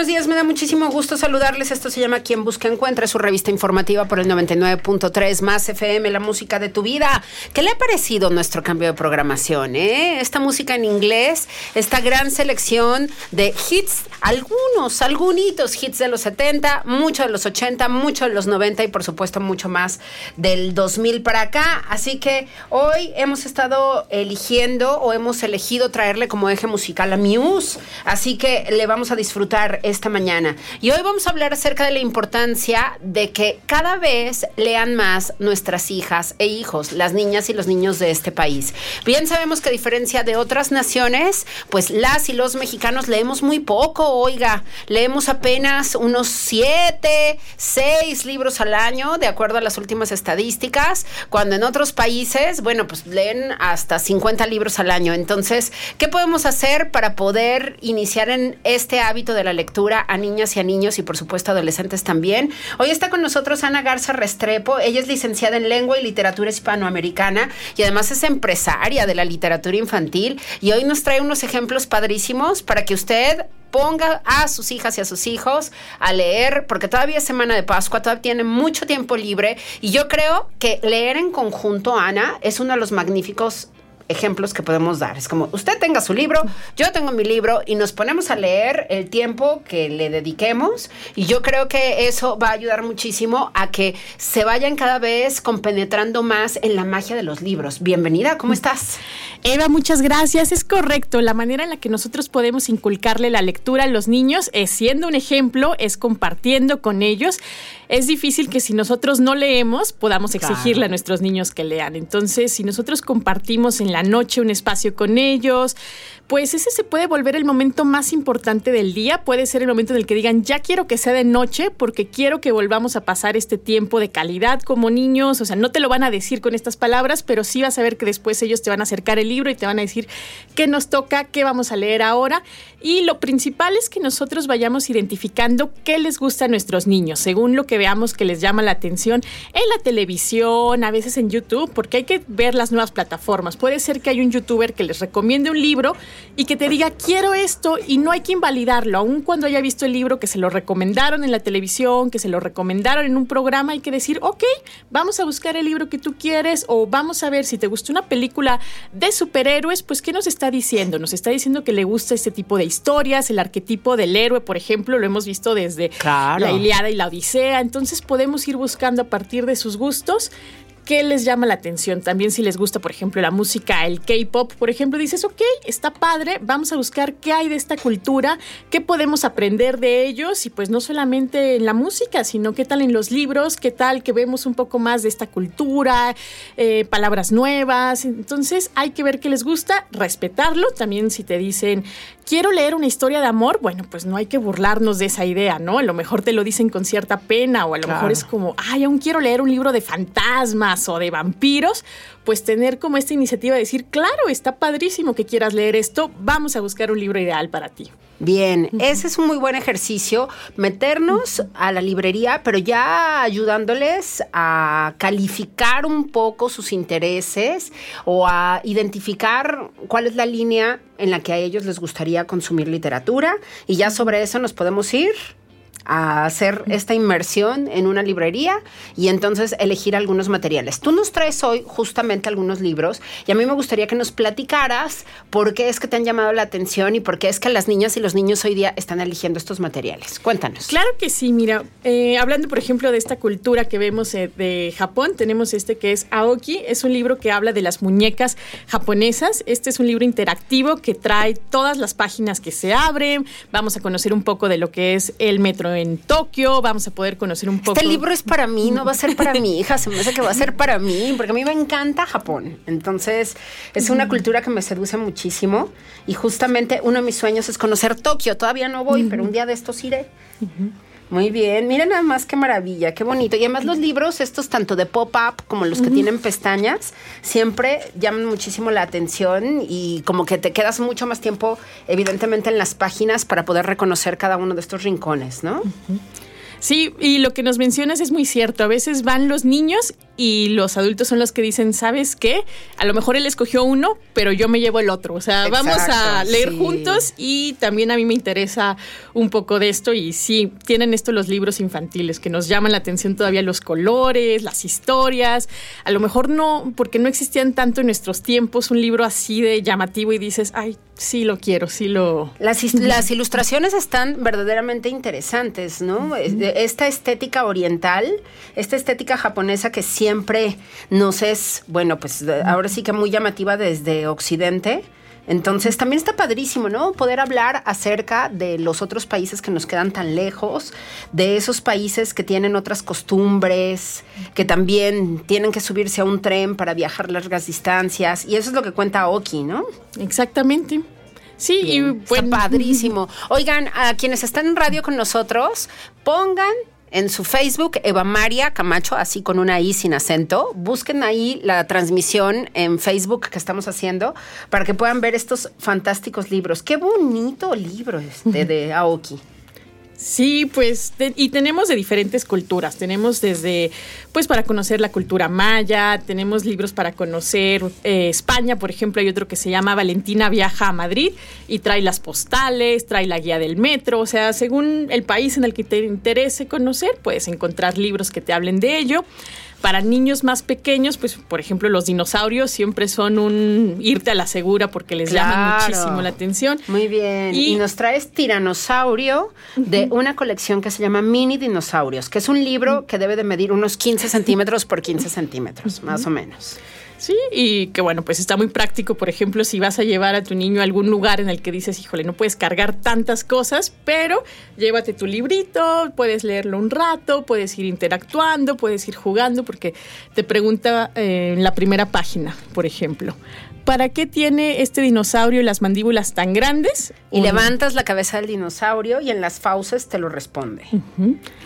Buenos días. Me da muchísimo gusto saludarles. Esto se llama Quien Busca Encuentra, su revista informativa por el 99.3 más FM, la música de tu vida. ¿Qué le ha parecido nuestro cambio de programación? Eh? Esta música en inglés, esta gran selección de hits, algunos, algunos hits de los 70, mucho de los 80, mucho de los 90 y por supuesto mucho más del 2000 para acá. Así que hoy hemos estado eligiendo o hemos elegido traerle como eje musical a Muse. Así que le vamos a disfrutar esta mañana. Y hoy vamos a hablar acerca de la importancia de que cada vez lean más nuestras hijas e hijos, las niñas y los niños de este país. Bien sabemos que a diferencia de otras naciones, pues las y los mexicanos leemos muy poco, oiga, leemos apenas unos siete, seis libros al año, de acuerdo a las últimas estadísticas, cuando en otros países, bueno, pues leen hasta 50 libros al año. Entonces, ¿qué podemos hacer para poder iniciar en este hábito de la lectura a niñas y a niños y por supuesto adolescentes también. Hoy está con nosotros Ana Garza Restrepo. Ella es licenciada en lengua y literatura hispanoamericana y además es empresaria de la literatura infantil y hoy nos trae unos ejemplos padrísimos para que usted ponga a sus hijas y a sus hijos a leer, porque todavía es semana de Pascua, todavía tienen mucho tiempo libre y yo creo que leer en conjunto, Ana, es uno de los magníficos ejemplos que podemos dar. Es como, usted tenga su libro, yo tengo mi libro y nos ponemos a leer el tiempo que le dediquemos y yo creo que eso va a ayudar muchísimo a que se vayan cada vez compenetrando más en la magia de los libros. Bienvenida, ¿cómo estás? Eva, muchas gracias. Es correcto, la manera en la que nosotros podemos inculcarle la lectura a los niños es siendo un ejemplo, es compartiendo con ellos. Es difícil que si nosotros no leemos podamos exigirle a nuestros niños que lean. Entonces, si nosotros compartimos en la noche un espacio con ellos, pues ese se puede volver el momento más importante del día. Puede ser el momento en el que digan, ya quiero que sea de noche porque quiero que volvamos a pasar este tiempo de calidad como niños. O sea, no te lo van a decir con estas palabras, pero sí vas a ver que después ellos te van a acercar el libro y te van a decir qué nos toca, qué vamos a leer ahora. Y lo principal es que nosotros vayamos identificando qué les gusta a nuestros niños, según lo que veamos que les llama la atención en la televisión, a veces en YouTube, porque hay que ver las nuevas plataformas. Puede ser que hay un youtuber que les recomiende un libro y que te diga, quiero esto, y no hay que invalidarlo, aun cuando haya visto el libro que se lo recomendaron en la televisión, que se lo recomendaron en un programa, hay que decir, ok, vamos a buscar el libro que tú quieres, o vamos a ver si te gusta una película de superhéroes, pues ¿qué nos está diciendo? Nos está diciendo que le gusta este tipo de historias, el arquetipo del héroe, por ejemplo, lo hemos visto desde la Iliada y la Odisea, entonces podemos ir buscando a partir de sus gustos qué les llama la atención. También si les gusta, por ejemplo, la música, el K-pop, por ejemplo, dices, ok, está padre, vamos a buscar qué hay de esta cultura, qué podemos aprender de ellos y pues no solamente en la música, sino qué tal en los libros, qué tal que vemos un poco más de esta cultura, eh, palabras nuevas. Entonces hay que ver qué les gusta, respetarlo. También si te dicen, quiero leer una historia de amor, bueno, pues no hay que burlarnos de esa idea, ¿no? A lo mejor te lo dicen con cierta pena o a lo mejor es como, ay, aún quiero leer un libro de fantasmas o de vampiros, pues tener como esta iniciativa de decir, claro, está padrísimo que quieras leer esto, vamos a buscar un libro ideal para ti. Bien, ese es un muy buen ejercicio, meternos a la librería, pero ya ayudándoles a calificar un poco sus intereses o a identificar cuál es la línea en la que a ellos les gustaría consumir literatura. Y ya sobre eso nos podemos ir a hacer esta inmersión en una librería y entonces elegir algunos materiales. Tú nos traes hoy justamente algunos libros y a mí me gustaría que nos platicaras por qué es que te han llamado la atención y por qué es que las niñas y los niños hoy día están eligiendo estos materiales. Cuéntanos. Claro que sí, mira, eh, hablando por ejemplo de esta cultura que vemos eh, de Japón, tenemos este que es Aoki, es un libro que habla de las muñecas japonesas. Este es un libro interactivo que trae todas las páginas que se abren, vamos a conocer un poco de lo que es el metro en Tokio, vamos a poder conocer un poco. Este libro es para mí, no va a ser para mi hija, se me hace que va a ser para mí, porque a mí me encanta Japón. Entonces, es una cultura que me seduce muchísimo y justamente uno de mis sueños es conocer Tokio. Todavía no voy, pero un día de estos iré. Muy bien, miren nada más qué maravilla, qué bonito. Y además los libros, estos tanto de pop-up como los que tienen pestañas, siempre llaman muchísimo la atención y como que te quedas mucho más tiempo, evidentemente, en las páginas para poder reconocer cada uno de estos rincones, ¿no? Sí, y lo que nos mencionas es muy cierto. A veces van los niños y los adultos son los que dicen, ¿sabes qué? A lo mejor él escogió uno, pero yo me llevo el otro. O sea, vamos a leer juntos y también a mí me interesa un poco de esto y sí, tienen esto los libros infantiles que nos llaman la atención todavía los colores, las historias. A lo mejor no, porque no existían tanto en nuestros tiempos un libro así de llamativo y dices, ay, sí lo quiero, sí lo... Las, las ilustraciones están verdaderamente interesantes, ¿no? Esta estética oriental, esta estética japonesa que siempre siempre nos es, bueno, pues ahora sí que muy llamativa desde Occidente. Entonces también está padrísimo, ¿no? Poder hablar acerca de los otros países que nos quedan tan lejos, de esos países que tienen otras costumbres, que también tienen que subirse a un tren para viajar largas distancias. Y eso es lo que cuenta Oki, ¿no? Exactamente. Sí, y bueno. padrísimo. Oigan, a quienes están en radio con nosotros, pongan en su Facebook, Eva María Camacho, así con una I sin acento. Busquen ahí la transmisión en Facebook que estamos haciendo para que puedan ver estos fantásticos libros. Qué bonito libro este de Aoki. Sí, pues, y tenemos de diferentes culturas. Tenemos desde, pues, para conocer la cultura maya, tenemos libros para conocer eh, España, por ejemplo, hay otro que se llama Valentina viaja a Madrid y trae las postales, trae la guía del metro, o sea, según el país en el que te interese conocer, puedes encontrar libros que te hablen de ello. Para niños más pequeños, pues por ejemplo los dinosaurios siempre son un irte a la segura porque les llama muchísimo la atención. Muy bien. Y, nos traes Tiranosaurio de una colección que se llama Mini Dinosaurios, que es un libro que debe de medir unos 15 centímetros por 15 centímetros, más o menos. Sí, y que bueno, pues está muy práctico, por ejemplo, si vas a llevar a tu niño a algún lugar en el que dices, híjole, no puedes cargar tantas cosas, pero llévate tu librito, puedes leerlo un rato, puedes ir interactuando, puedes ir jugando, porque te pregunta eh, en la primera página, por ejemplo, ¿para qué tiene este dinosaurio las mandíbulas tan grandes? Y levantas la cabeza del dinosaurio y en las fauces te lo responde.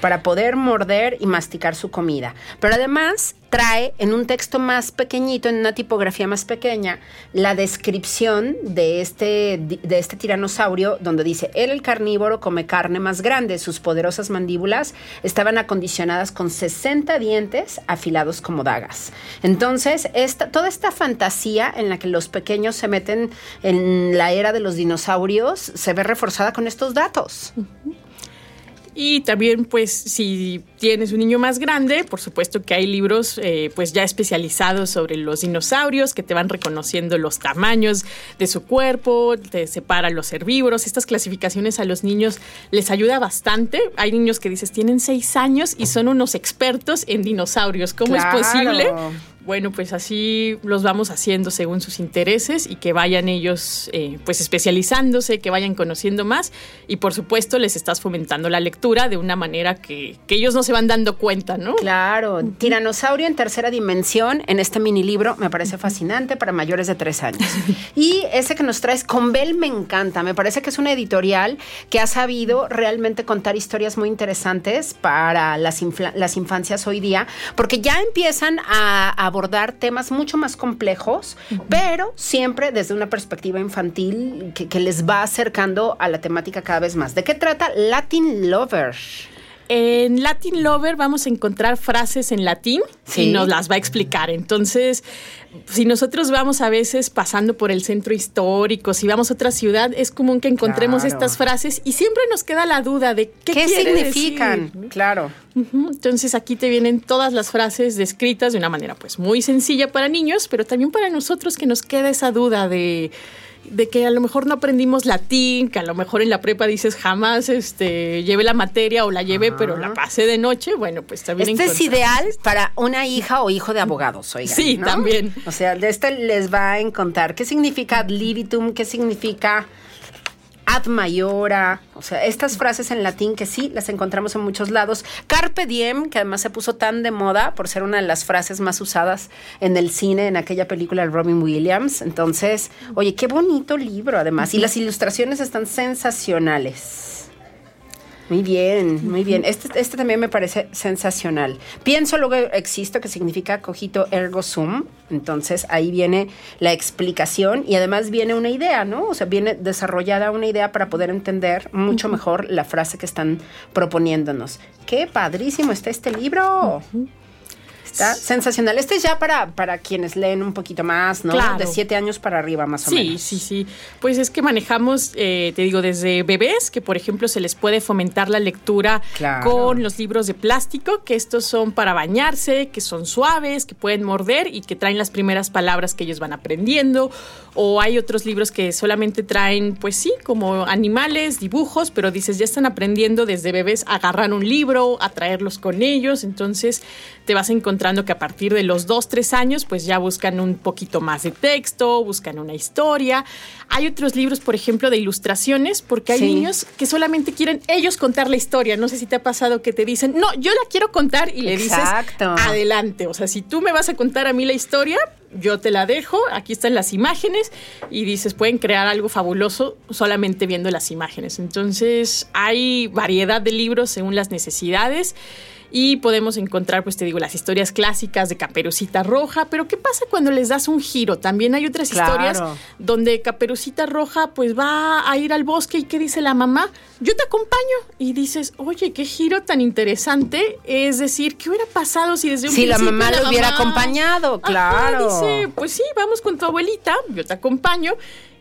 Para poder morder y masticar su comida. Pero además trae en un texto más pequeñito, en una tipografía más pequeña, la descripción de este, de este tiranosaurio, donde dice, él el carnívoro come carne más grande, sus poderosas mandíbulas estaban acondicionadas con 60 dientes afilados como dagas. Entonces, esta, toda esta fantasía en la que los pequeños se meten en la era de los dinosaurios se ve reforzada con estos datos. Y también, pues, si tienes un niño más grande, por supuesto que hay libros, eh, pues, ya especializados sobre los dinosaurios, que te van reconociendo los tamaños de su cuerpo, te separan los herbívoros. Estas clasificaciones a los niños les ayuda bastante. Hay niños que dices, tienen seis años y son unos expertos en dinosaurios. ¿Cómo es posible? Bueno, pues así los vamos haciendo según sus intereses y que vayan ellos eh, pues especializándose, que vayan conociendo más y por supuesto les estás fomentando la lectura de una manera que, ellos no se van dando cuenta, ¿no? Claro, Tiranosaurio en tercera dimensión en este mini libro me parece fascinante para mayores de tres años. y ese que nos traes con Bell me encanta, me parece que es una editorial que ha sabido realmente contar historias muy interesantes para las, las infancias hoy día, porque ya empiezan a, a abordar temas mucho más complejos, pero siempre desde una perspectiva infantil que, les va acercando a la temática cada vez más. ¿De qué trata Latin Lover? En Latin Lover vamos a encontrar frases en latín y nos las va a explicar. Entonces, si nosotros vamos a veces pasando por el centro histórico, si vamos a otra ciudad, es común que encontremos estas frases y siempre nos queda la duda de qué, ¿Qué significan. Claro. Entonces aquí te vienen todas las frases descritas de una manera pues muy sencilla para niños, pero también para nosotros que nos queda esa duda de de que a lo mejor no aprendimos latín, que a lo mejor en la prepa dices jamás este, llevé la materia o la llevé, pero la pasé de noche, bueno, pues también. Este es ideal para una hija o hijo de abogados, oigan. Sí, también. O sea, de este les va a encontrar qué significa ad libitum, qué significa ad mayora, o sea, estas frases en latín que sí las encontramos en muchos lados. Carpe diem, que además se puso tan de moda por ser una de las frases más usadas en el cine en aquella película de Robin Williams. Entonces, oye, qué bonito libro además. Y las ilustraciones están sensacionales. Muy bien, muy bien. Este, este también me parece sensacional. Pienso luego existo, que significa cogito ergo sum. Entonces ahí viene la explicación y además viene una idea, ¿no? O sea, viene desarrollada una idea para poder entender mucho mejor la frase que están proponiéndonos. ¡Qué padrísimo está este libro! Está sensacional. Este es ya para, para quienes leen un poquito más, ¿no? Claro. De siete años para arriba, más o Sí, menos. sí, sí. Pues es que manejamos, eh, te digo, desde bebés, que por ejemplo se les puede fomentar la lectura Claro. con los libros de plástico, que estos son para bañarse, que son suaves, que pueden morder y que traen las primeras palabras que ellos van aprendiendo. O hay otros libros que solamente traen, pues sí, como animales, dibujos, pero dices, ya están aprendiendo desde bebés a agarrar un libro, a traerlos con ellos. Entonces te vas encontrando que a partir de los dos, tres años, pues ya buscan un poquito más de texto, buscan una historia. Hay otros libros, por ejemplo, de ilustraciones, porque hay Sí. niños que solamente quieren ellos contar la historia. No sé si te ha pasado que te dicen, no, yo la quiero contar y le Exacto. dices, adelante. O sea, si tú me vas a contar a mí la historia, yo te la dejo, aquí están las imágenes y dices, pueden crear algo fabuloso solamente viendo las imágenes. Entonces, hay variedad de libros según las necesidades. Y podemos encontrar, pues te digo, las historias clásicas de Caperucita Roja, pero ¿qué pasa cuando les das un giro? También hay otras Claro. historias donde Caperucita Roja pues va a ir al bosque y ¿qué dice la mamá? Yo te acompaño. Y dices, oye, qué giro tan interesante. Es decir, ¿qué hubiera pasado si desde un Si la mamá lo hubiera mamá- acompañado, Ajá, claro. dice, pues sí, vamos con tu abuelita, yo te acompaño.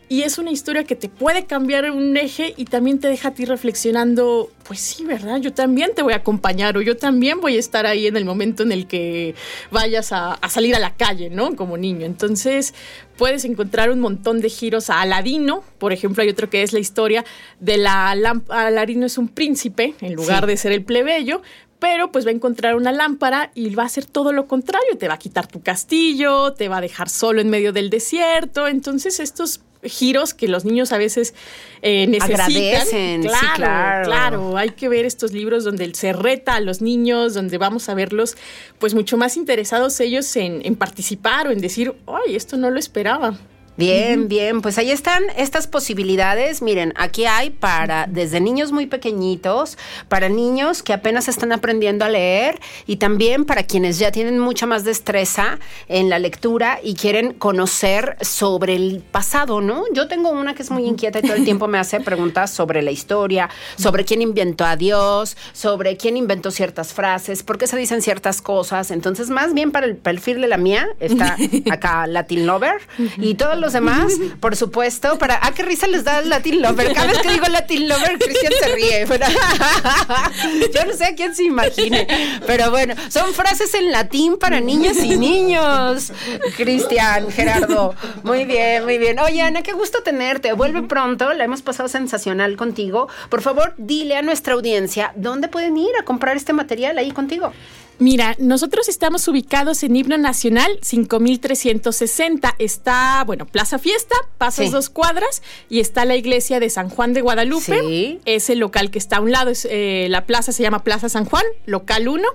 Y es una historia que te puede cambiar un eje y también te deja a ti reflexionando, pues sí, ¿verdad? Yo también te voy a acompañar o yo también voy a estar ahí en el momento en el que vayas a, a salir a la calle, ¿no? Como niño. Entonces puedes encontrar un montón de giros a Aladino. Por ejemplo, hay otro que es la historia de la lámpara. Aladino es un príncipe en lugar Sí. de ser el plebeyo pero pues va a encontrar una lámpara y va a hacer todo lo contrario, te va a quitar tu castillo, te va a dejar solo en medio del desierto, entonces estos giros que los niños a veces eh, necesitan. Agradecen, sí, claro, claro. claro, hay que ver estos libros donde se reta a los niños, donde vamos a verlos pues mucho más interesados ellos en, en participar o en decir, ay, esto no lo esperaba. Bien, bien, pues ahí están estas posibilidades. Miren, aquí hay para desde niños muy pequeñitos, para niños que apenas están aprendiendo a leer y también para quienes ya tienen mucha más destreza en la lectura y quieren conocer sobre el pasado, ¿no? Yo tengo una que es muy inquieta y todo el tiempo me hace preguntas sobre la historia, sobre quién inventó a Dios, sobre quién inventó ciertas frases, por qué se dicen ciertas cosas. Entonces, más bien para el perfil de la mía está acá Latin Lover y todos los demás, por supuesto, para ah qué risa les da el Latin Lover. Cada vez que digo Latin Lover, Cristian se ríe. pero- Yo no sé a quién se imagine, pero bueno, son frases en latín para niñas y niños. Cristian, Gerardo, muy bien, muy bien. Oye, Ana, qué gusto tenerte. Vuelve pronto, la hemos pasado sensacional contigo. Por favor, dile a nuestra audiencia dónde pueden ir a comprar este material ahí contigo. Mira, nosotros estamos ubicados en Himno Nacional 5360. Está, bueno, Plaza Fiesta, pasas Sí. dos cuadras y está la iglesia de San Juan de Guadalupe. Sí. Es el local que está a un lado. Es, eh, la plaza se llama Plaza San Juan, local 1.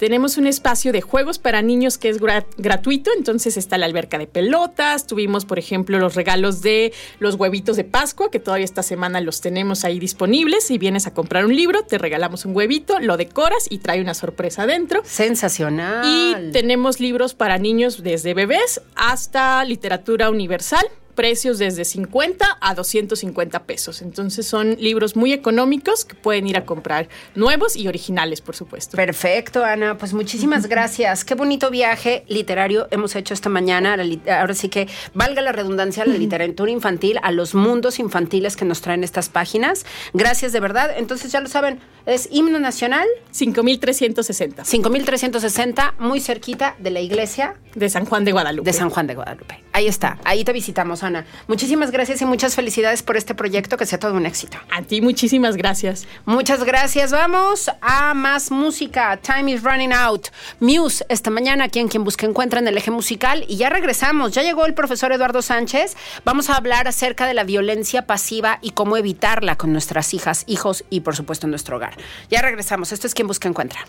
Tenemos un espacio de juegos para niños que es gra- gratuito, entonces está la alberca de pelotas, tuvimos por ejemplo los regalos de los huevitos de Pascua, que todavía esta semana los tenemos ahí disponibles. Si vienes a comprar un libro, te regalamos un huevito, lo decoras y trae una sorpresa adentro. Sensacional. Y tenemos libros para niños desde bebés hasta literatura universal. Precios desde 50 a 250 pesos. Entonces son libros muy económicos que pueden ir a comprar nuevos y originales, por supuesto. Perfecto, Ana. Pues muchísimas gracias. Qué bonito viaje literario hemos hecho esta mañana. Ahora sí que valga la redundancia, la literatura infantil, a los mundos infantiles que nos traen estas páginas. Gracias de verdad. Entonces ya lo saben, es himno nacional 5360 5360, muy cerquita de la iglesia de San Juan de Guadalupe. de San Juan de Guadalupe. Ahí está, ahí te visitamos, Ana. Muchísimas gracias y muchas felicidades por este proyecto, que sea todo un éxito. A ti muchísimas gracias. Muchas gracias. Vamos a más música. Time is running out. Muse, esta mañana aquí en Quien Busca Encuentra en el eje musical. Y ya regresamos. Ya llegó el profesor Eduardo Sánchez. Vamos a hablar acerca de la violencia pasiva y cómo evitarla con nuestras hijas, hijos y, por supuesto, en nuestro hogar. Ya regresamos. Esto es Quien Busca Encuentra.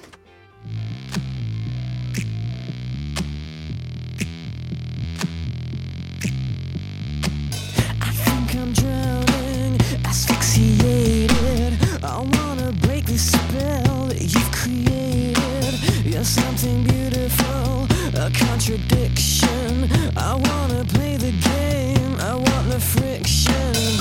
Asphyxiated. I wanna break the spell that you've created. You're something beautiful, a contradiction. I wanna play the game, I want the friction.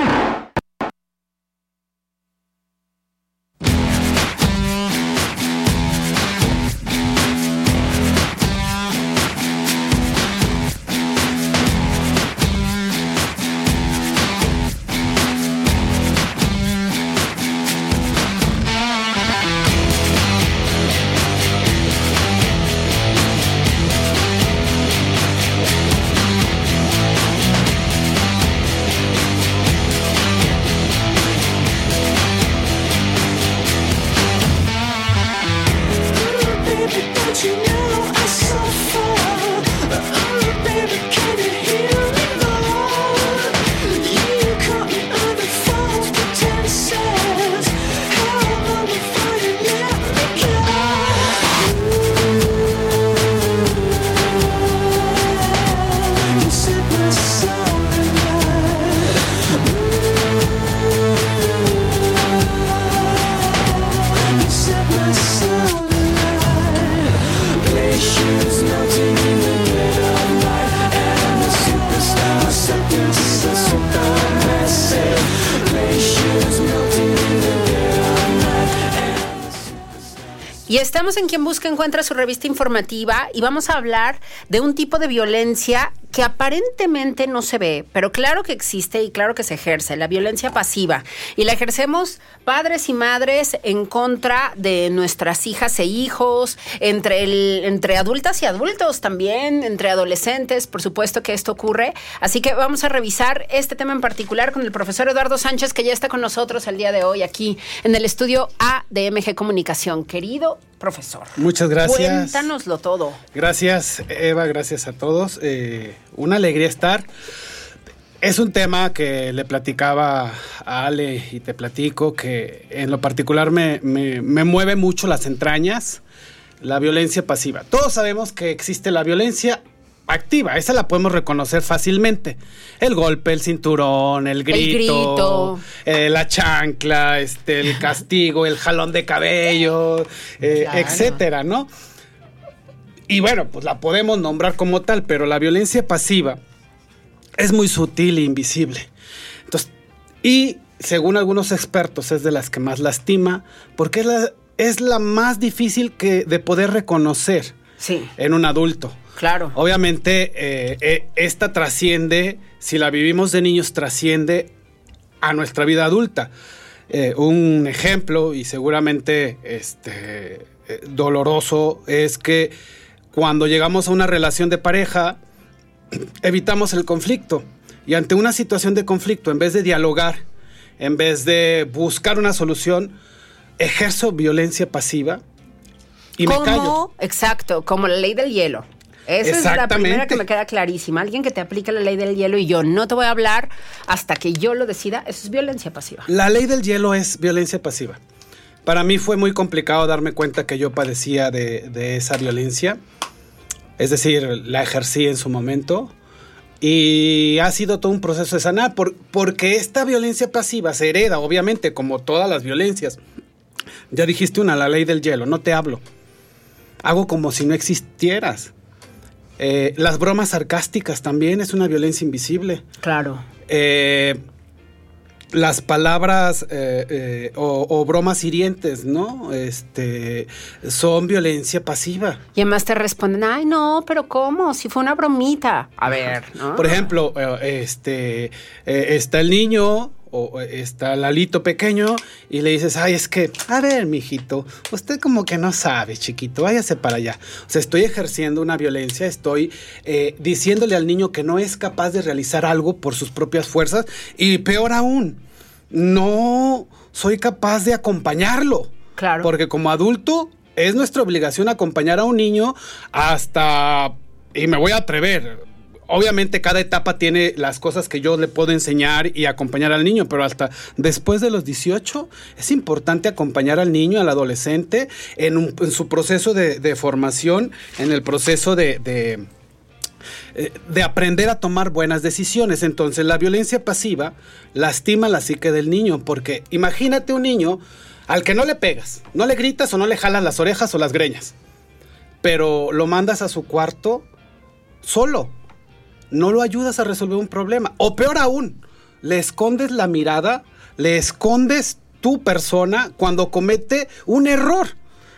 En Quien Busca Encuentra su revista informativa y vamos a hablar de un tipo de violencia que aparentemente no se ve, pero claro que existe y claro que se ejerce, la violencia pasiva. Y la ejercemos padres y madres en contra de nuestras hijas e hijos, entre, entre adultas y adultos también, entre adolescentes, por supuesto que esto ocurre. Así que vamos a revisar este tema en particular con el profesor Eduardo Sánchez, que ya está con nosotros el día de hoy aquí en el estudio A de MG Comunicación. Querido profesor. Muchas gracias. Cuéntanoslo todo. Gracias, Eva, gracias a todos. Eh, una alegría estar. Es un tema que le platicaba a Ale y te platico que en lo particular me, me- me mueve mucho las entrañas, la violencia pasiva. Todos sabemos que existe la violencia activa, esa la podemos reconocer fácilmente. El golpe, el cinturón, el grito, grito. eh, la chancla, este, el castigo, el jalón de cabello, eh, Claro. etcétera, ¿no? Y bueno, pues la podemos nombrar como tal, pero la violencia pasiva es muy sutil e invisible. Entonces, y según algunos expertos es de las que más lastima, porque es la, es la más difícil que, de poder reconocer Sí, en un adulto. Claro. Obviamente, eh, eh, esta trasciende, si la vivimos de niños, trasciende a nuestra vida adulta. Eh, un ejemplo, y seguramente este, doloroso, es que cuando llegamos a una relación de pareja, evitamos el conflicto. Y ante una situación de conflicto, en vez de dialogar, en vez de buscar una solución, ejerzo violencia pasiva y me callo. Exacto, como la ley del hielo. Esa es la primera que me queda clarísima. Alguien que te aplica la ley del hielo y yo no te voy a hablar hasta que yo lo decida, eso es violencia pasiva. La ley del hielo es violencia pasiva. Para mí fue muy complicado darme cuenta que yo padecía de, de esa violencia. Es decir, la ejercí en su momento. Y ha sido todo un proceso de sanar, por- porque esta violencia pasiva se hereda, obviamente, como todas las violencias. Ya dijiste una, la ley del hielo, no te hablo. Hago como si no existieras. Eh, las bromas sarcásticas también es una violencia invisible. Claro. Eh, las palabras eh, eh, o, o bromas hirientes, ¿no? Este, son violencia pasiva. Y además te responden, ay, no, pero ¿cómo? Si fue una bromita. A ver, ¿no? Por ejemplo, este, eh, está el niño o está Lalito pequeño y le dices, ay, es que, a ver, mijito, usted como que no sabe, chiquito, váyase para allá. O sea, estoy ejerciendo una violencia, estoy eh, diciéndole al niño que no es capaz de realizar algo por sus propias fuerzas y peor aún, no soy capaz de acompañarlo. Claro. Porque como adulto es nuestra obligación acompañar a un niño hasta, y me voy a atrever, obviamente cada etapa tiene las cosas que yo le puedo enseñar y acompañar al niño, pero hasta después de los 18 es importante acompañar al niño, al adolescente, en, su proceso de, de formación, en el proceso de- de eh, de aprender a tomar buenas decisiones. Entonces, la violencia pasiva lastima la psique del niño, porque imagínate un niño al que no le pegas, no le gritas o no le jalas las orejas o las greñas, pero lo mandas a su cuarto solo. No lo ayudas a resolver un problema. O peor aún, le escondes la mirada, le escondes tu persona cuando comete un error.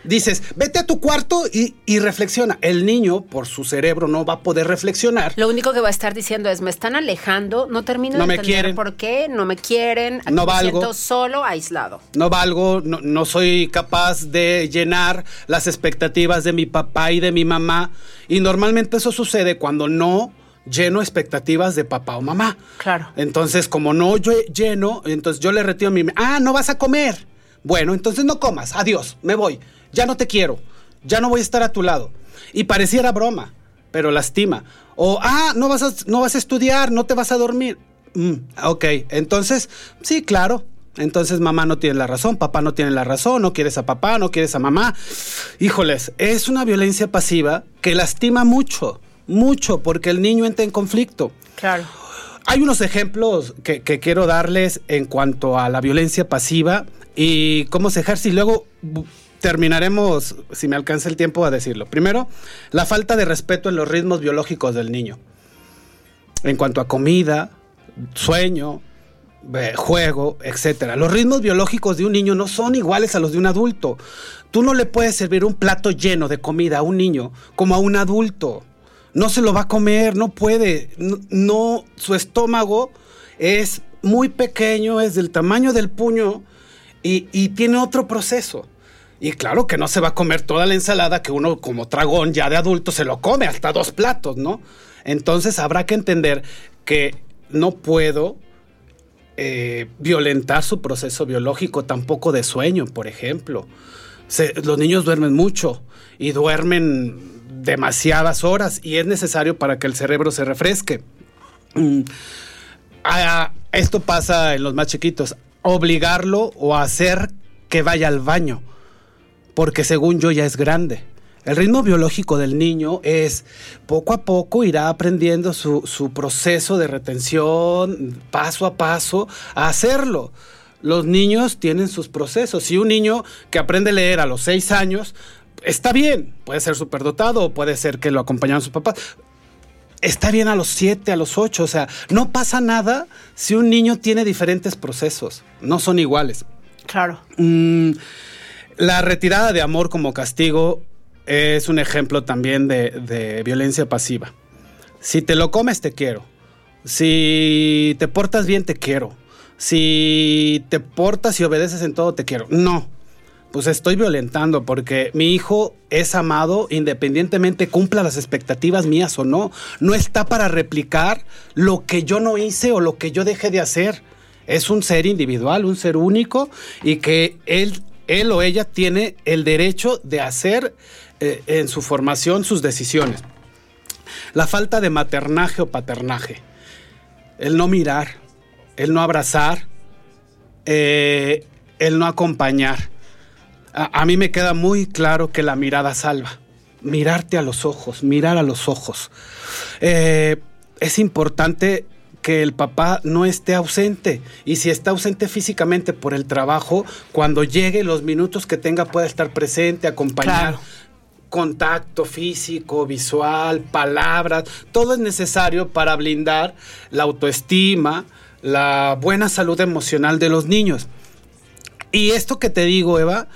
Dices, vete a tu cuarto y, y reflexiona. El niño, por su cerebro, no va a poder reflexionar. Lo único que va a estar diciendo es, me están alejando, no termino No de me entender quieren. por qué, no me quieren, aquí No me valgo. siento solo, aislado. no valgo, no, no soy capaz de llenar las expectativas de mi papá y de mi mamá. Y normalmente eso sucede cuando no lleno expectativas de papá o mamá. Claro. Entonces, como no yo lleno, entonces yo le retiro mi... Ah, no vas a comer. Bueno, entonces no comas. Adiós, me voy. Ya no te quiero. Ya no voy a estar a tu lado. Y pareciera broma, pero lastima. O, ah, no vas a, no vas a estudiar, no te vas a dormir. Mm, ok, entonces, sí, claro. Entonces mamá no tiene la razón, papá no tiene la razón, no quieres a papá, no quieres a mamá. Híjoles, es una violencia pasiva que lastima mucho, mucho, porque el niño entra en conflicto. Claro. Hay unos ejemplos que, que quiero darles en cuanto a la violencia pasiva y cómo se ejerce y luego terminaremos, si me alcanza el tiempo, a decirlo. Primero, la falta de respeto en los ritmos biológicos del niño. En cuanto a comida, sueño, juego, etcétera. Los ritmos biológicos de un niño no son iguales a los de un adulto. Tú no le puedes servir un plato lleno de comida a un niño como a un adulto. No se lo va a comer, no puede. No, su estómago es muy pequeño, es del tamaño del puño y, tiene otro proceso. Y claro que no se va a comer toda la ensalada que uno como tragón ya de adulto se lo come hasta dos platos, ¿no? Entonces habrá que entender que no puedo eh, violentar su proceso biológico, tampoco de sueño, por ejemplo. Los niños duermen mucho y duermen demasiadas horas y es necesario para que el cerebro se refresque. Mm, esto pasa en los más chiquitos. Obligarlo o hacer que vaya al baño, porque según yo ya es grande. El ritmo biológico del niño es poco a poco irá aprendiendo su, su proceso de retención, paso a paso, a hacerlo. Los niños tienen sus procesos. Si un niño que aprende a leer a los seis años, está bien, puede ser superdotado puede ser que lo acompañaron sus papás está bien a los 7, a los 8. O sea, no pasa nada si un niño tiene diferentes procesos. No son iguales. Claro. Mm, la retirada de amor como castigo es un ejemplo también de, de violencia pasiva. Si te lo comes, te quiero. Si te portas bien, te quiero. Si te portas y obedeces en todo, te quiero. No. Pues estoy violentando porque mi hijo es amado independientemente cumpla las expectativas mías o no. No está para replicar lo que yo no hice o lo que yo dejé de hacer. Es un ser individual, un ser único y que él, él o ella tiene el derecho de hacer eh, en su formación sus decisiones. La falta de maternaje o paternaje. El no mirar, el no abrazar, eh, el no acompañar. A, a mí me queda muy claro que la mirada salva. Mirarte a los ojos, mirar a los ojos. Eh, es importante que el papá no esté ausente y si está ausente físicamente por el trabajo, cuando llegue los minutos que tenga pueda estar presente, acompañar. Claro. Contacto físico, visual, palabras, todo es necesario para blindar la autoestima, la buena salud emocional de los niños. Y esto que te digo, Eva,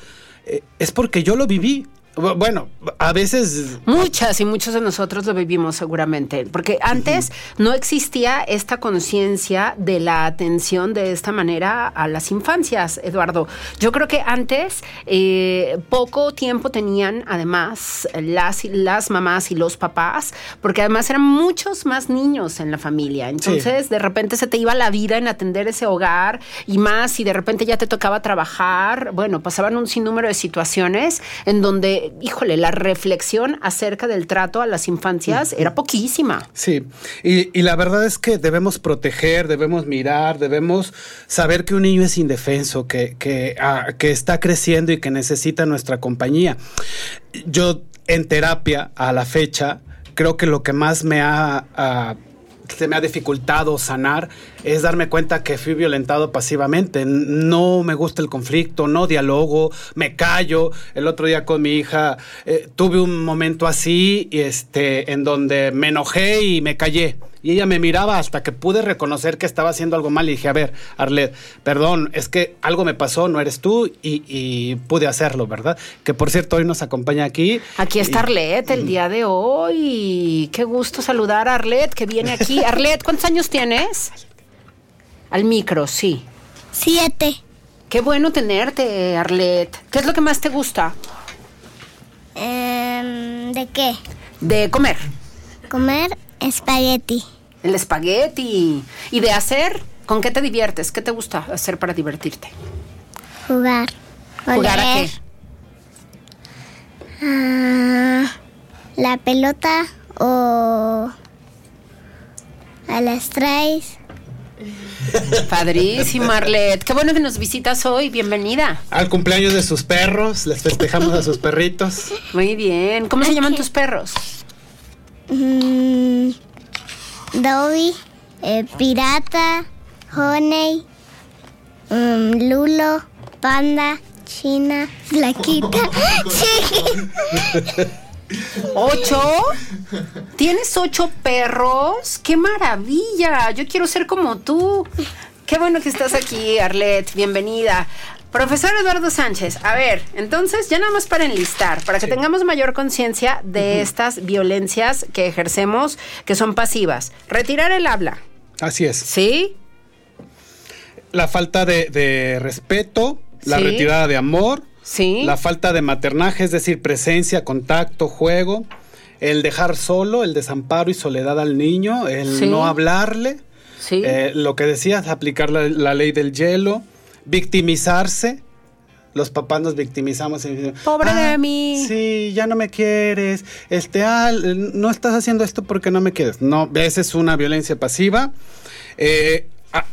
es porque yo lo viví. Bu- Bueno, a veces Muchas y muchos de nosotros lo vivimos seguramente, porque antes no existía esta conciencia de la atención de esta manera a las infancias, Eduardo. Yo creo que antes eh, poco tiempo tenían además las, las mamás y los papás, porque además eran muchos más niños en la familia. Entonces de repente se te iba la vida en atender ese hogar y más si de repente ya te tocaba trabajar, bueno, pasaban un sinnúmero de situaciones en donde híjole, la reflexión acerca del trato a las infancias era poquísima. Sí, y, la verdad es que debemos proteger, debemos mirar, debemos saber que un niño es indefenso, que, que, ah, que está creciendo y que necesita nuestra compañía. Yo en terapia a la fecha creo que lo que más me ha, ah, se me ha dificultado sanar es darme cuenta que fui violentado pasivamente. No me gusta el conflicto, no dialogo, me callo. El otro día con mi hija eh, tuve un momento así, este, en donde me enojé y me callé. Y ella me miraba hasta que pude reconocer que estaba haciendo algo mal y dije, a ver, Arlet, perdón, es que algo me pasó, no eres tú y, y pude hacerlo, ¿verdad? Que por cierto, hoy nos acompaña aquí. Aquí está Y- Arlet el día de hoy. Qué gusto saludar a Arlet que viene aquí. Arlet, ¿cuántos años tienes? Al micro, sí. Siete. Qué bueno tenerte, Arlet. ¿Qué es lo que más te gusta Em, ¿De qué? de comer? Comer espagueti. El espagueti. ¿Y de hacer? ¿Con qué te diviertes? ¿Qué te gusta hacer para divertirte? Jugar. ¿Jugar a qué? leer. Ah, la pelota o a las traes. Padrísimo, Arlet. Qué bueno que nos visitas hoy. Bienvenida. Al cumpleaños de sus perros, les festejamos a sus perritos. Muy bien. ¿Cómo se llaman tus perros? Mm, Dobby, eh, Pirata, Honey, mm, Lulo, Panda, China, Flaquita. ¿Ocho? ¿Tienes ocho perros? ¡Qué maravilla! Yo quiero ser como tú. Qué bueno que estás aquí, Arlet. Bienvenida. Profesor Eduardo Sánchez, a ver, entonces ya nada más para enlistar, para que tengamos mayor conciencia de estas violencias que ejercemos, que son pasivas. Retirar el habla, Así es. ¿sí? La falta de, de respeto, la retirada de amor, Sí. la falta de maternaje, es decir, presencia, contacto, juego, el dejar solo, el desamparo y soledad al niño, el no hablarle, Sí. eh, lo que decías, aplicar la, la ley del hielo, victimizarse. Los papás nos victimizamos y Pobre de mí". Sí, ya no me quieres. Este, ah, no estás haciendo esto porque no me quieres. No, esa es una violencia pasiva. Eh, a-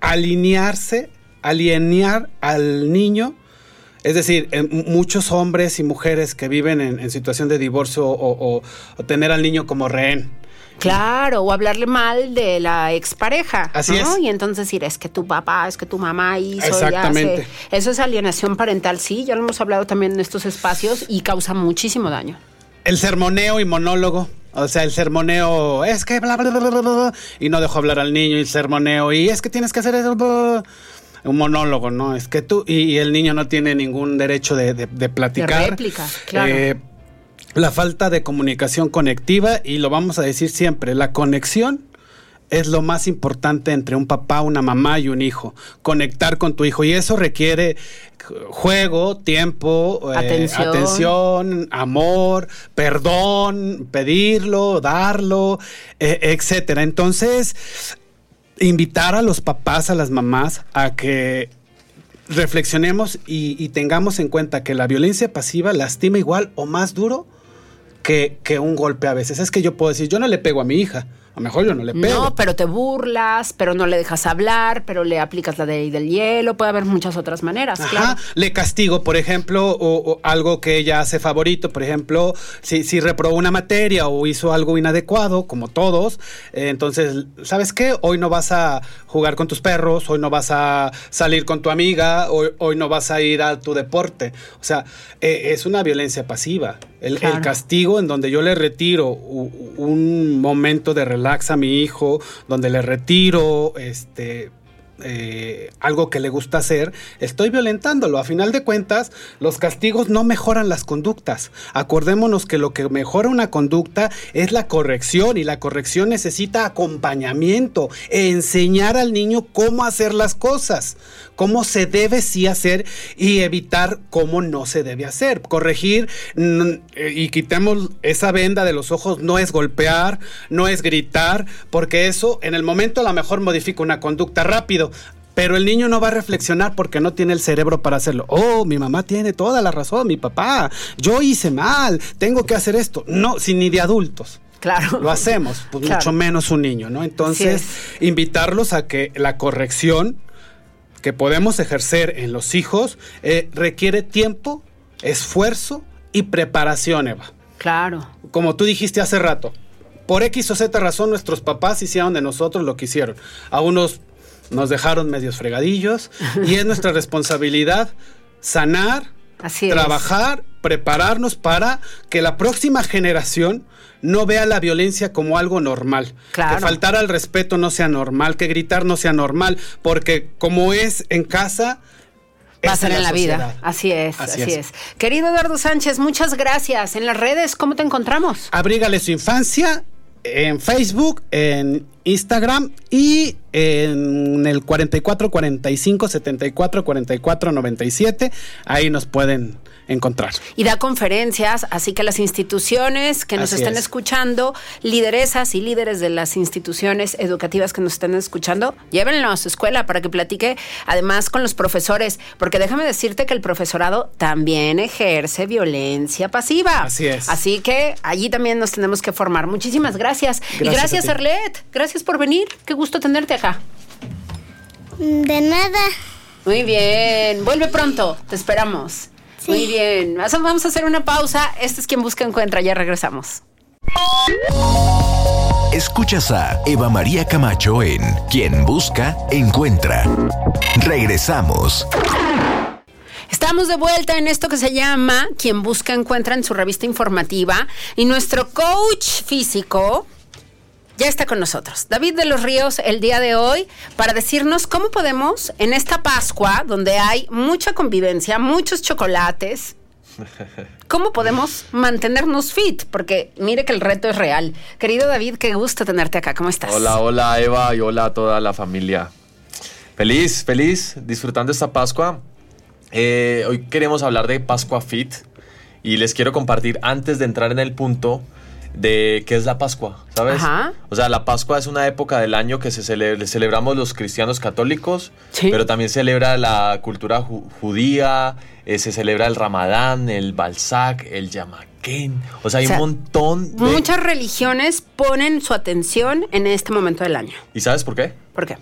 alinearse, alienar al niño. Es decir, m- muchos hombres y mujeres que viven en, en situación de divorcio o, o- o tener al niño como rehén. Claro, o hablarle mal de la expareja. Así ¿no? es. Y entonces decir, es que tu papá, es que tu mamá hizo. Exactamente. hace. Eso es alienación parental, sí, ya lo hemos hablado también en estos espacios y causa muchísimo daño. El sermoneo y monólogo. O sea, el sermoneo es que bla, bla, bla, bla, bla, bla, y no dejo hablar al niño y el sermoneo y es que tienes que hacer eso. bla. Un monólogo, ¿no? Es que tú y, y el niño no tiene ningún derecho de, de- de platicar. De réplica, claro. Eh, la falta de comunicación conectiva y lo vamos a decir siempre, la conexión es lo más importante entre un papá, una mamá y un hijo. Conectar con tu hijo y eso requiere juego, tiempo, eh, Atención. atención, amor, perdón, pedirlo, darlo, eh, etcétera. Entonces, invitar a los papás, a las mamás, a que reflexionemos y, y tengamos en cuenta que la violencia pasiva lastima igual o más duro que, que un golpe a veces. Es que yo puedo decir, yo no le pego a mi hija. A lo mejor yo no le pego. No, pero te burlas, pero no le dejas hablar, pero le aplicas la ley del hielo, puede haber muchas otras maneras, Ajá, claro. le castigo, por ejemplo, o, o algo que ella hace favorito, por ejemplo, si, si reprobó una materia o hizo algo inadecuado, como todos, eh, entonces, ¿sabes qué? Hoy no vas a jugar con tus perros, hoy no vas a salir con tu amiga, hoy, hoy no vas a ir a tu deporte. O sea, eh, es una violencia pasiva. El, Claro. el castigo en donde yo le retiro un momento de relax a mi hijo, donde le retiro este eh, algo que le gusta hacer, estoy violentándolo. A final de cuentas, los castigos no mejoran las conductas. Acordémonos que lo que mejora una conducta es la corrección y la corrección necesita acompañamiento, enseñar al niño cómo hacer las cosas, cómo se debe sí hacer y evitar cómo no se debe hacer. Corregir mm, eh, y quitemos esa venda de los ojos no es golpear, no es gritar, porque eso en el momento a lo mejor modifica una conducta rápido. Pero el niño no va a reflexionar porque no tiene el cerebro para hacerlo. Oh, mi mamá tiene toda la razón, mi papá. Yo hice mal, tengo que hacer esto. No, sin ni de adultos. Claro. Lo hacemos, pues Claro. mucho menos un niño, ¿no? Entonces, invitarlos a que la corrección que podemos ejercer en los hijos eh, requiere tiempo, esfuerzo y preparación, Eva. Claro. Como tú dijiste hace rato, por X o Z razón nuestros papás hicieron de nosotros lo que hicieron. A unos nos dejaron medios fregadillos y es nuestra responsabilidad sanar, Así trabajar, prepararnos para que la próxima generación no vea la violencia como algo normal. Claro. Que faltar al respeto no sea normal, que gritar no sea normal, porque como es en casa, Va a es ser en la, vida. Así es, así, Así es. es. Querido Eduardo Sánchez, muchas gracias. En las redes, ¿cómo te encontramos? Abrígale su infancia en Facebook, en Instagram y en el 44 45 74 44 97. Ahí nos pueden encontrar. Y da conferencias, así que las instituciones que nos Así estén es. escuchando, lideresas y líderes de las instituciones educativas que nos estén escuchando, llévenlo a su escuela para que platique además con los profesores, porque déjame decirte que el profesorado también ejerce violencia pasiva. Así es. Así que allí también nos tenemos que formar. Muchísimas gracias. y Gracias. Arlet. Gracias por venir. Qué gusto tenerte acá. De nada. Muy bien. Vuelve pronto. Te esperamos. Sí. Muy bien. Vamos a hacer una pausa. Este es quien busca encuentra. Ya regresamos. Escuchas a Eva María Camacho en Quien Busca, Encuentra. Regresamos. Estamos de vuelta en esto que se llama Quien busca encuentra en su revista informativa y nuestro coach físico ya está con nosotros. David de los Ríos el día de hoy para decirnos cómo podemos en esta Pascua donde hay mucha convivencia, muchos chocolates, ¿Cómo podemos mantenernos fit? Porque mire que el reto es real. Querido David, qué gusto tenerte acá. ¿Cómo estás? Hola, hola Eva y hola a toda la familia. Feliz, feliz, disfrutando esta Pascua. Eh, hoy queremos hablar de Pascua Fit y les quiero compartir antes de entrar en el punto de qué es la Pascua, ¿sabes? Ajá. O sea, la Pascua es una época del año que se cele- celebramos los cristianos católicos, Sí. pero también celebra la cultura ju- judía, eh, se celebra el Ramadán, el Balzac, el Yamaquén. O sea, hay O sea, un montón de... Muchas religiones ponen su atención en este momento del año. ¿Y sabes por qué? ¿Por qué?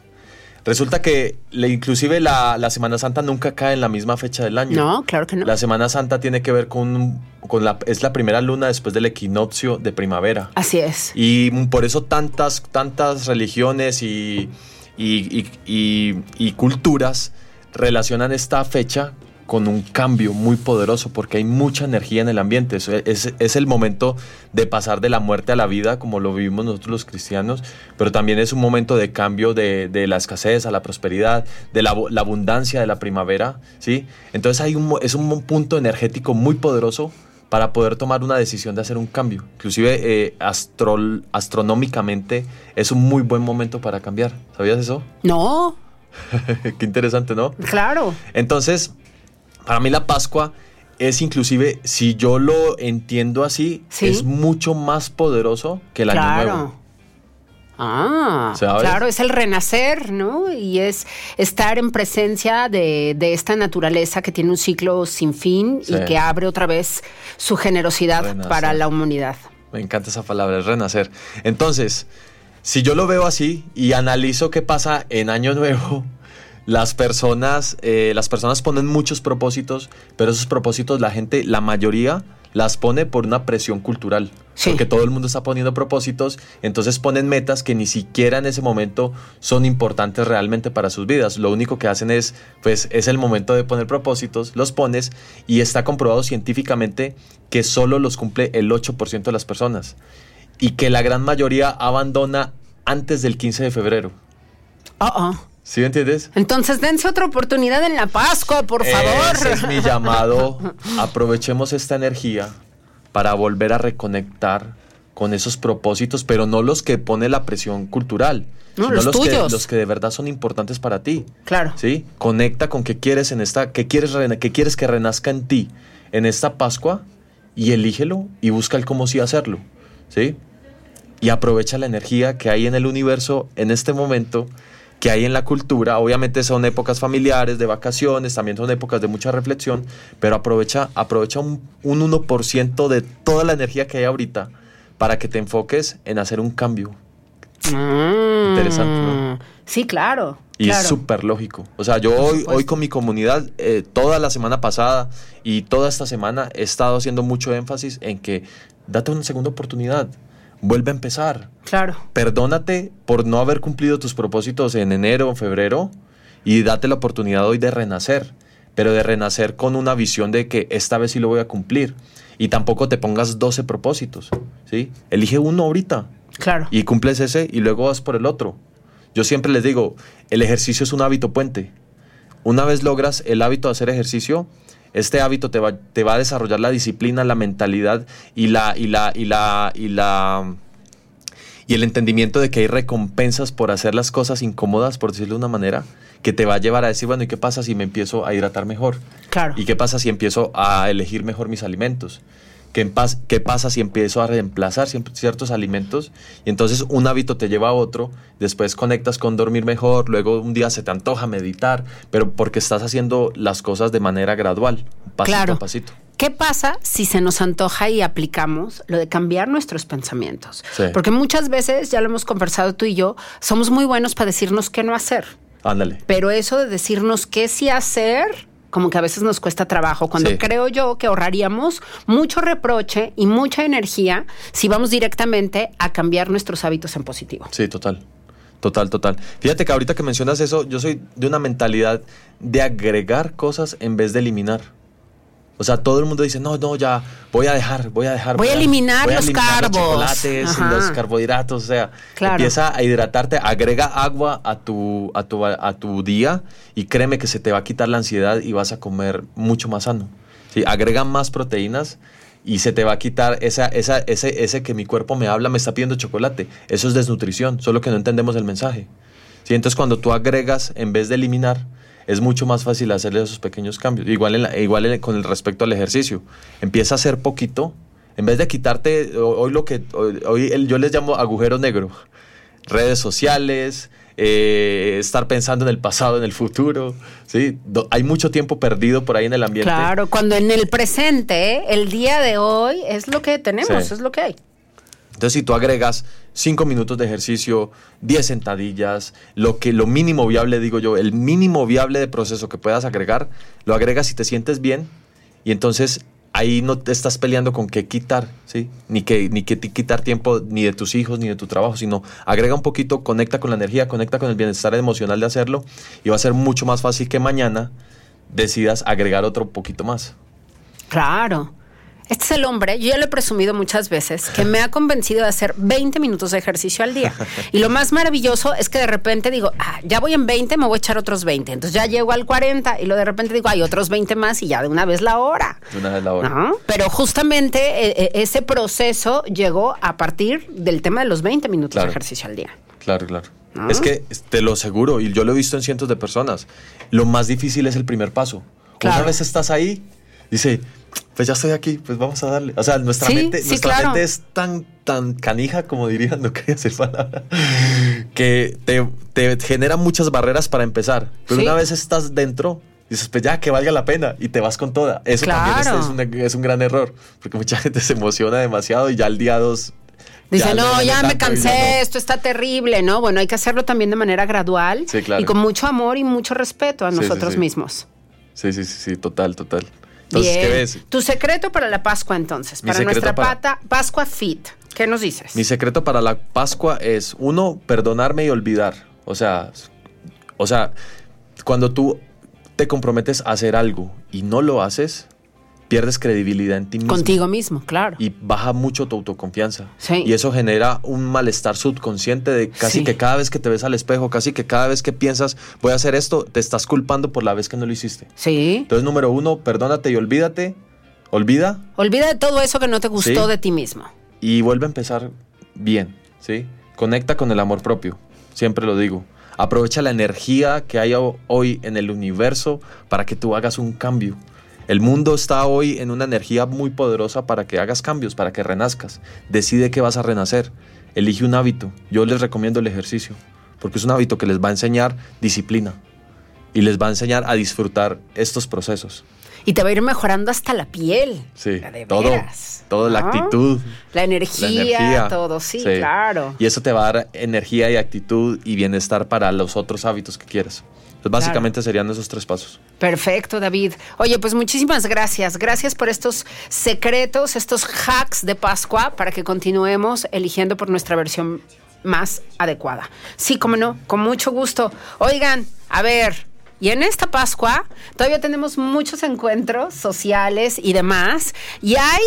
Resulta que le- inclusive la, la Semana Santa nunca cae en la misma fecha del año. No, claro que no. La Semana Santa tiene que ver con, con la... Es la primera luna después del equinoccio de primavera. Así es. Y por eso tantas, tantas religiones y, y, y- y- y culturas relacionan esta fecha con un cambio muy poderoso porque hay mucha energía en el ambiente. Eso Es, es el momento de pasar de la muerte a la vida, como lo vivimos nosotros los cristianos, pero también es un momento de cambio de, de la escasez a la prosperidad, de la, la abundancia de la primavera. ¿sí? Entonces hay un, es un punto energético muy poderoso para poder tomar una decisión de hacer un cambio. Inclusive eh, astro- astronómicamente es un muy buen momento para cambiar. ¿Sabías eso? No, Qué interesante, ¿no? claro. Entonces, para mí la Pascua es inclusive, si yo lo entiendo así, Sí. es mucho más poderoso que el Año. Nuevo. Ah, ¿Sabes? claro, es el renacer, ¿no? Y es estar en presencia de, de esta naturaleza que tiene un ciclo sin fin Sí. y que abre otra vez su generosidad Renacer. para la humanidad. Me encanta esa palabra, es renacer. Entonces, si yo lo veo así y analizo qué pasa en Año Nuevo, las personas, eh, las personas ponen muchos propósitos, pero esos propósitos la gente, la mayoría, las pone por una presión cultural. Sí. Porque todo el mundo está poniendo propósitos, entonces ponen metas que ni siquiera en ese momento son importantes realmente para sus vidas. Lo único que hacen es, pues es el momento de poner propósitos, los pones y está comprobado científicamente que solo los cumple el 8% de las personas y que la gran mayoría abandona antes del 15 de febrero. Oh. ¿Sí me entiendes? Entonces dense otra oportunidad en la Pascua, por favor. Ese es mi llamado. Aprovechemos esta energía para volver a reconectar con esos propósitos, pero no los que pone la presión cultural, No, los los, que, tuyos. los que de verdad son importantes para ti. Claro. ¿Sí? Conecta con qué quieres en esta, qué quieres, qué quieres que renazca en ti en esta Pascua y elígelo y busca el cómo sí hacerlo. ¿Sí? y aprovecha la energía que hay en el universo en este momento, que hay en la cultura. Obviamente son épocas familiares, de vacaciones, también son épocas de mucha reflexión, pero aprovecha, aprovecha un, un 1% de toda la energía que hay ahorita para que te enfoques en hacer un cambio. Mm. Interesante, ¿no? Sí, claro. Y claro. es súper lógico. O sea, yo hoy, hoy con mi comunidad, eh, toda la semana pasada y toda esta semana he estado haciendo mucho énfasis en que date una segunda oportunidad. Vuelve a empezar. Claro. Perdónate por no haber cumplido tus propósitos en enero o febrero y date la oportunidad hoy de renacer, pero de renacer con una visión de que esta vez sí lo voy a cumplir. Y tampoco te pongas 12 propósitos, ¿sí? Elige uno ahorita Claro. y cumples ese y luego vas por el otro. Yo siempre les digo, el ejercicio es un hábito puente. Una vez logras el hábito de hacer ejercicio, este hábito te va, te va a desarrollar la disciplina, la mentalidad y la, y la, y la, y la y el entendimiento de que hay recompensas por hacer las cosas incómodas, por decirlo de una manera, que te va a llevar a decir, bueno, ¿y qué pasa si me empiezo a hidratar mejor? Claro. ¿Y qué pasa si empiezo a elegir mejor mis alimentos? ¿Qué, en pas- qué pasa si empiezo a reemplazar ciertos alimentos? Y entonces un hábito te lleva a otro, después conectas con dormir mejor, luego un día se te antoja meditar, pero porque estás haciendo las cosas de manera gradual, pasito Claro. a pasito. ¿Qué pasa si se nos antoja y aplicamos lo de cambiar nuestros pensamientos? Sí. Porque muchas veces, ya lo hemos conversado tú y yo, somos muy buenos para decirnos qué no hacer. Ándale. Pero eso de decirnos qué sí hacer, como que a veces nos cuesta trabajo. Cuando Sí. creo yo que ahorraríamos mucho reproche y mucha energía si vamos directamente a cambiar nuestros hábitos en positivo. Sí, total. Total, total. Fíjate que ahorita que mencionas eso, yo soy de una mentalidad de agregar cosas en vez de eliminar. O sea, todo el mundo dice, no, no, ya voy a dejar, voy a dejar. Voy a eliminar voy a los eliminar carbos. chocolates, Ajá. los carbohidratos, o sea, Claro. empieza a hidratarte, agrega agua a tu, a, tu, a tu día y créeme que se te va a quitar la ansiedad y vas a comer mucho más sano. ¿sí? Agrega más proteínas y se te va a quitar esa, esa, ese, ese que mi cuerpo me habla, me está pidiendo chocolate. Eso es desnutrición, solo que no entendemos el mensaje. ¿sí? Entonces cuando tú agregas en vez de eliminar, es mucho más fácil hacerle esos pequeños cambios. Igual, en la- igual en- con el respecto al ejercicio. Empieza a hacer poquito. En vez de quitarte, hoy lo que, hoy, hoy el- yo les llamo agujero negro. Redes sociales, eh, estar pensando en el pasado, en el futuro. ¿sí? Do- hay mucho tiempo perdido por ahí en el ambiente. Claro, cuando en el presente, el día de hoy, es lo que tenemos, Sí. es lo que hay. Entonces, si tú agregas 5 minutos de ejercicio, 10 sentadillas, lo que lo mínimo viable, digo yo, el mínimo viable de proceso que puedas agregar, lo agregas si te sientes bien y entonces ahí no te estás peleando con qué quitar, ¿sí? Ni que ni que quitar tiempo ni de tus hijos ni de tu trabajo, sino agrega un poquito, conecta con la energía, conecta con el bienestar emocional de hacerlo y va a ser mucho más fácil que mañana decidas agregar otro poquito más. Claro. Es el hombre, yo ya lo he presumido muchas veces, que me ha convencido de hacer 20 minutos de ejercicio al día. Y lo más maravilloso es que de repente digo, ah, ya voy en 20, me voy a echar otros 20. Entonces ya llego al 40 y lo de repente digo, hay otros 20 más y ya de una vez la hora. De una vez la hora. ¿No? Pero justamente eh, eh, ese proceso llegó a partir del tema de los 20 minutos Claro. de ejercicio al día. Claro, claro. ¿No? Es que te lo aseguro, y yo lo he visto en cientos de personas, lo más difícil es el primer paso. Claro. Una vez estás ahí, dice, pues ya estoy aquí, pues vamos a darle. O sea, nuestra, Sí, mente, sí, nuestra claro. mente es tan, tan canija, como dirían, no quería decir palabra, que te, te genera muchas barreras para empezar. Pero Sí. una vez estás dentro, dices, pues ya, que valga la pena, y te vas con toda. Eso también es, es una- es un gran error, porque mucha gente se emociona demasiado y ya al día dos... Dice, ya no, ya me cansé, no". esto está terrible, ¿no? Bueno, hay que hacerlo también de manera gradual claro. y con mucho amor y mucho respeto a nosotros mismos. Sí, sí, sí, sí, total, total. Entonces, Bien. ¿qué ves? Tu secreto para la Pascua, entonces, Mi para nuestra para- pata, Pascua Fit. ¿Qué nos dices? Mi secreto para la Pascua es, uno, perdonarme y olvidar. O sea, o sea, cuando tú te comprometes a hacer algo y no lo haces, pierdes credibilidad en ti mismo. Contigo mismo, claro. Y baja mucho tu autoconfianza. Sí. Y eso genera un malestar subconsciente de casi Sí. que cada vez que te ves al espejo, casi que cada vez que piensas, voy a hacer esto, te estás culpando por la vez que no lo hiciste. Sí. Entonces, número uno, perdónate y olvídate. Olvida Olvida de todo eso que no te gustó Sí. de ti mismo. y vuelve a empezar bien, ¿sí? Conecta con el amor propio, siempre lo digo. Aprovecha la energía que hay ho- hoy en el universo para que tú hagas un cambio. El mundo está hoy en una energía muy poderosa para que hagas cambios, para que renazcas. Decide que vas a renacer. Elige un hábito. Yo les recomiendo el ejercicio, porque es un hábito que les va a enseñar disciplina y les va a enseñar a disfrutar estos procesos. Y te va a ir mejorando hasta la piel. Sí, La todo, veras, todo, la actitud, La energía, todo, sí, claro. Y eso te va a dar energía y actitud y bienestar para los otros hábitos que quieras. Entonces, básicamente serían esos tres pasos. Perfecto, David. Oye, pues muchísimas gracias. Gracias por estos secretos, estos hacks de Pascua para que continuemos eligiendo por nuestra versión más adecuada. Sí, como no, con mucho gusto. Oigan, a ver, y en esta Pascua todavía tenemos muchos encuentros sociales y demás. Y hay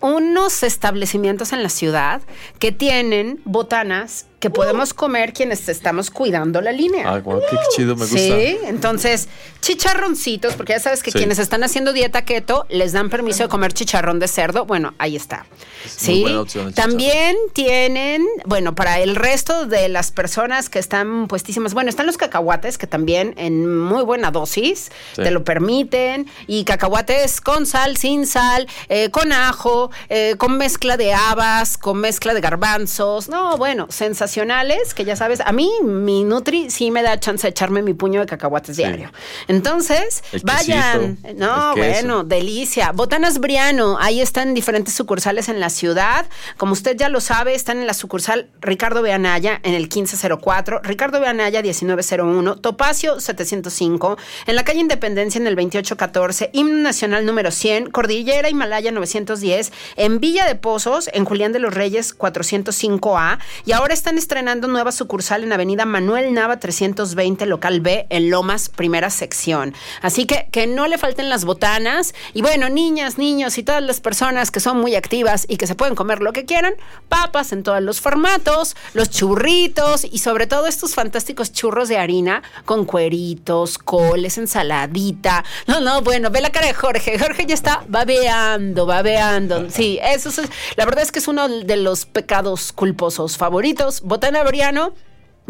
unos establecimientos en la ciudad que tienen botanas que podemos comer quienes estamos cuidando la línea. Ay, guau, qué chido, me gusta. Sí, entonces chicharroncitos, porque ya sabes que Sí. quienes están haciendo dieta keto les dan permiso de comer chicharrón de cerdo. Bueno, ahí está. Es Sí, opción también tienen, bueno, para el resto de las personas que están puestísimas, bueno, están los cacahuates que también en muy buena dosis Sí. te lo permiten y cacahuates con sal, sin sal, eh, con ajo, eh, con mezcla de habas, con mezcla de garbanzos. No, bueno, sensacionales que ya sabes, a mí mi Nutri sí me da chance de echarme mi puño de cacahuates diario. Entonces, El vayan. quesito, No, bueno, delicia. Botanas Briano, ahí están diferentes sucursales en la ciudad. Como usted ya lo sabe, están en la sucursal Ricardo Beanaya en el 1504, Ricardo Beanaya 1901, Topacio 705, en la calle Independencia en el 2814, Himno Nacional número 100, Cordillera Himalaya 910, en Villa de Pozos, en Julián de los Reyes 405A, y ahora están estrenando nueva sucursal en Avenida Manuel Nava 320, local B, en Lomas, primera sección. Así que que no le falten las botanas. Y bueno, niñas, niños y todas las personas que son muy activas y que se pueden comer lo que quieran, papas en todos los formatos, los churritos y sobre todo estos fantásticos churros de harina con cueritos, coles, ensaladita. No, no, bueno, ve la cara de Jorge. Jorge ya está babeando, babeando. Sí, eso es, la verdad es que es uno de los pecados culposos favoritos. Botana Briano.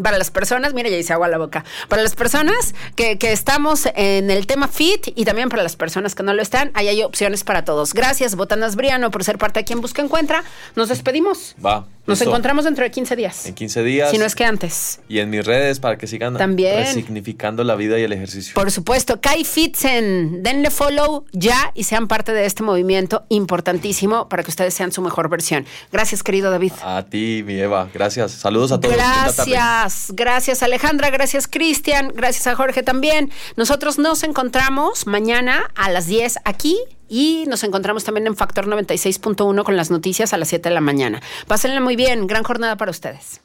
Para las personas, mira, ya hice agua a la boca. Para las personas que, que estamos en el tema fit y también para las personas que no lo están, ahí hay opciones para todos. Gracias, Botanas Briano, por ser parte de quien busca encuentra. Nos despedimos. Va. Nos listo. encontramos dentro de 15 días. En 15 días. Si no es que antes. Y en mis redes para que sigan También. resignificando la vida y el ejercicio. Por supuesto, Kai Fitzen, denle follow ya y sean parte de este movimiento importantísimo para que ustedes sean su mejor versión. Gracias, querido David. A ti, mi Eva. Gracias. Saludos a todos. Linda gracias Alejandra, gracias Cristian, gracias a Jorge también. Nosotros nos encontramos mañana a las 10 aquí y nos encontramos también en Factor 96.1 con las noticias a las 7 de la mañana. Pásenla muy bien, gran jornada para ustedes.